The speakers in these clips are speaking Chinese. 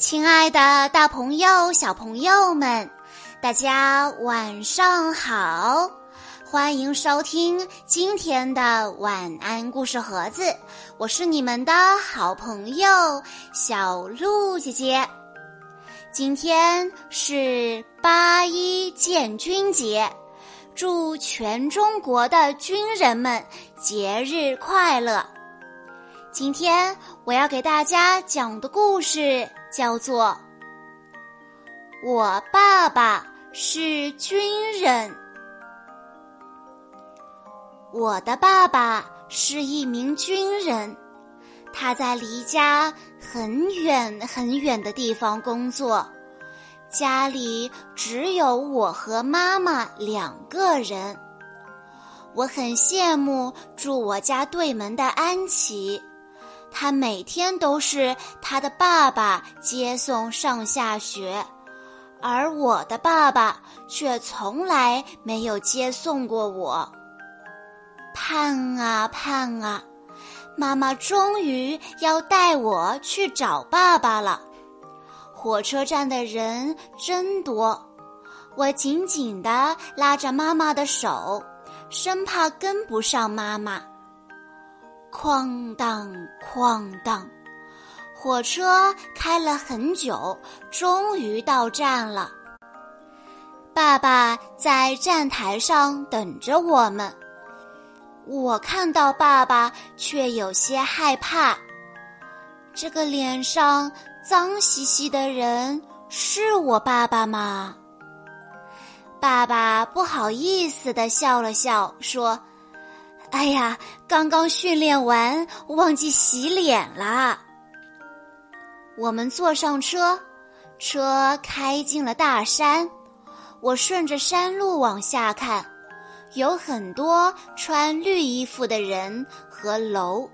亲爱的，大朋友、小朋友们，大家晚上好！欢迎收听今天的晚安故事盒子，我是你们的好朋友小鹿姐姐。今天是八一建军节，祝全中国的军人们节日快乐！今天我要给大家讲的故事。叫做我爸爸是军人。我的爸爸是一名军人，他在离家很远很远的地方工作，家里只有我和妈妈两个人。我很羡慕住我家对门的安琪。他每天都是他的爸爸接送上下学，而我的爸爸却从来没有接送过我。盼啊盼啊，妈妈终于要带我去找爸爸了。火车站的人真多，我紧紧地拉着妈妈的手，生怕跟不上妈妈。哐当哐当，火车开了很久，终于到站了。爸爸在站台上等着我们。我看到爸爸，却有些害怕。这个脸上脏兮兮的人是我爸爸吗？爸爸不好意思的笑了笑，说。哎呀，刚刚训练完，忘记洗脸了。我们坐上车，车开进了大山。我顺着山路往下看，有很多穿绿衣服的人和楼。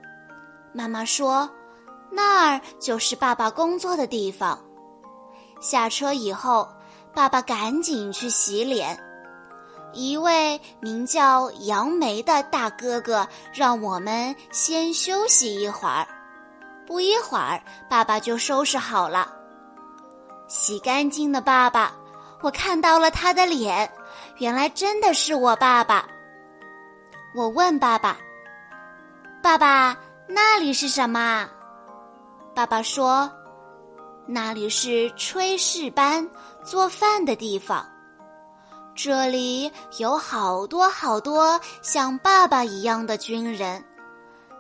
妈妈说，那儿就是爸爸工作的地方。下车以后，爸爸赶紧去洗脸。一位名叫杨梅的大哥哥让我们先休息一会儿。不一会儿，爸爸就收拾好了。洗干净的爸爸，我看到了他的脸，原来真的是我爸爸。我问爸爸：“爸爸，那里是什么？”爸爸说：“那里是炊事班，做饭的地方。”这里有好多好多像爸爸一样的军人，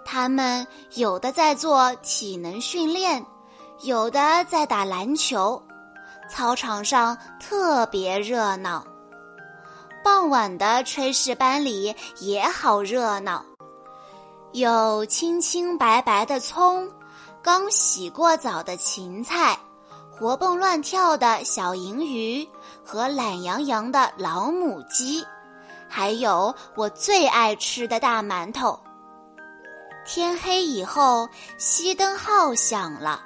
他们有的在做体能训练，有的在打篮球，操场上特别热闹。傍晚的炊事班里也好热闹，有清清白白的葱，刚洗过澡的芹菜。活蹦乱跳的小银鱼和懒洋洋的老母鸡，还有我最爱吃的大馒头。天黑以后，熄灯号响了，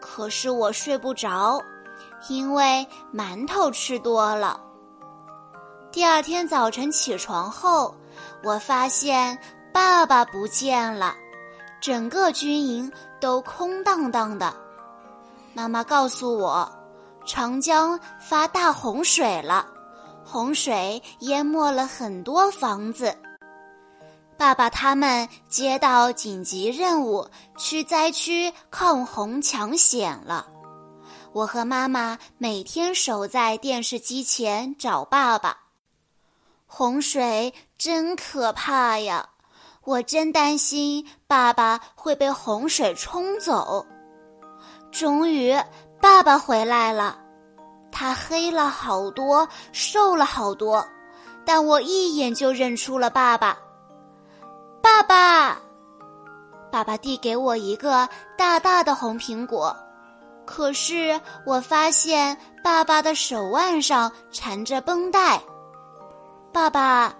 可是我睡不着，因为馒头吃多了。第二天早晨起床后，我发现爸爸不见了，整个军营都空荡荡的。妈妈告诉我，长江发大洪水了，洪水淹没了很多房子。爸爸他们接到紧急任务，去灾区抗洪抢险了。我和妈妈每天守在电视机前找爸爸。洪水真可怕呀！我真担心爸爸会被洪水冲走。终于，爸爸回来了。他黑了好多，瘦了好多，但我一眼就认出了爸爸。爸爸，爸爸递给我一个大大的红苹果，可是我发现爸爸的手腕上缠着绷带。爸爸，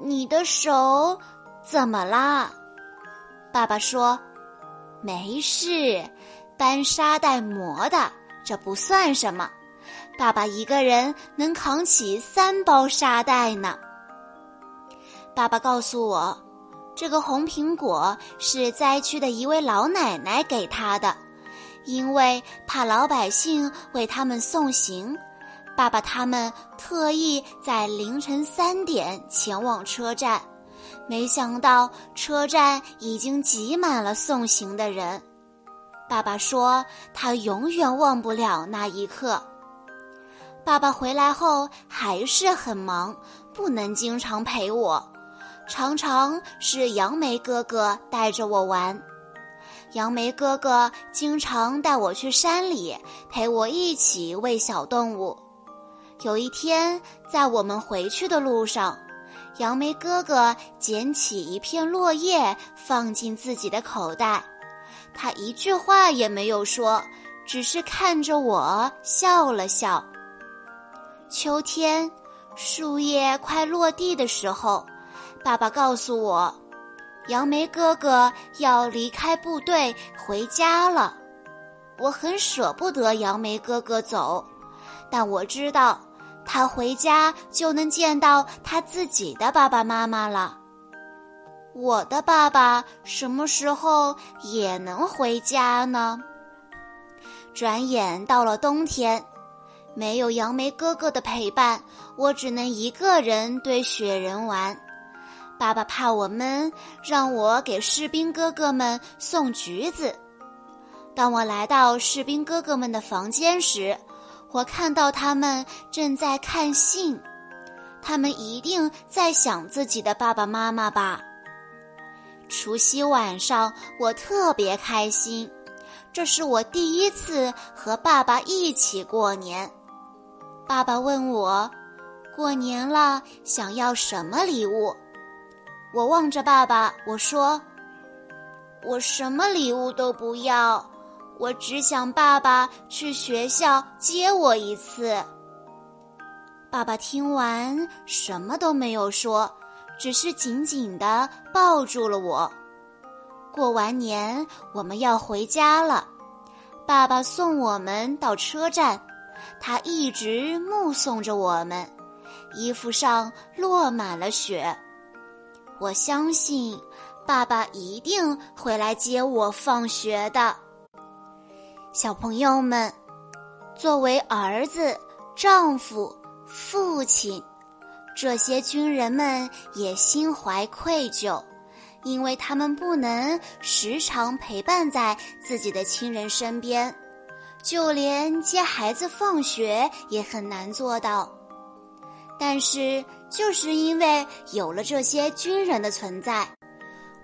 你的手怎么啦？爸爸说：“没事。”搬沙袋磨的，这不算什么。爸爸一个人能扛起三包沙袋呢。爸爸告诉我，这个红苹果是灾区的一位老奶奶给他的，因为怕老百姓为他们送行，爸爸他们特意在凌晨三点前往车站。没想到车站已经挤满了送行的人。爸爸说他永远忘不了那一刻。爸爸回来后还是很忙，不能经常陪我，常常是杨梅哥哥带着我玩。杨梅哥哥经常带我去山里，陪我一起喂小动物。有一天，在我们回去的路上。杨梅哥哥捡起一片落叶，放进自己的口袋。他一句话也没有说，只是看着我笑了笑。秋天，树叶快落地的时候，爸爸告诉我，杨梅哥哥要离开部队回家了。我很舍不得杨梅哥哥走，但我知道。他回家就能见到他自己的爸爸妈妈了。我的爸爸什么时候也能回家呢？转眼到了冬天，没有杨梅哥哥的陪伴，我只能一个人堆雪人玩。爸爸怕我闷，让我给士兵哥哥们送橘子。当我来到士兵哥哥们的房间时，我看到他们正在看信，他们一定在想自己的爸爸妈妈吧。除夕晚上，我特别开心，这是我第一次和爸爸一起过年。爸爸问我，过年了想要什么礼物？我望着爸爸，我说，我什么礼物都不要。我只想爸爸去学校接我一次。爸爸听完什么都没有说，只是紧紧地抱住了我。过完年我们要回家了，爸爸送我们到车站，他一直目送着我们，衣服上落满了雪。我相信爸爸一定会来接我放学的。小朋友们，作为儿子、丈夫、父亲，这些军人们也心怀愧疚，因为他们不能时常陪伴在自己的亲人身边，就连接孩子放学也很难做到。但是，就是因为有了这些军人的存在。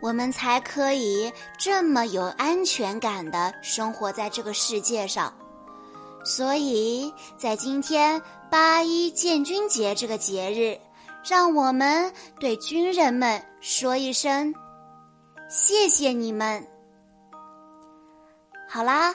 我们才可以这么有安全感的生活在这个世界上，所以在今天八一建军节这个节日，让我们对军人们说一声谢谢你们。好啦。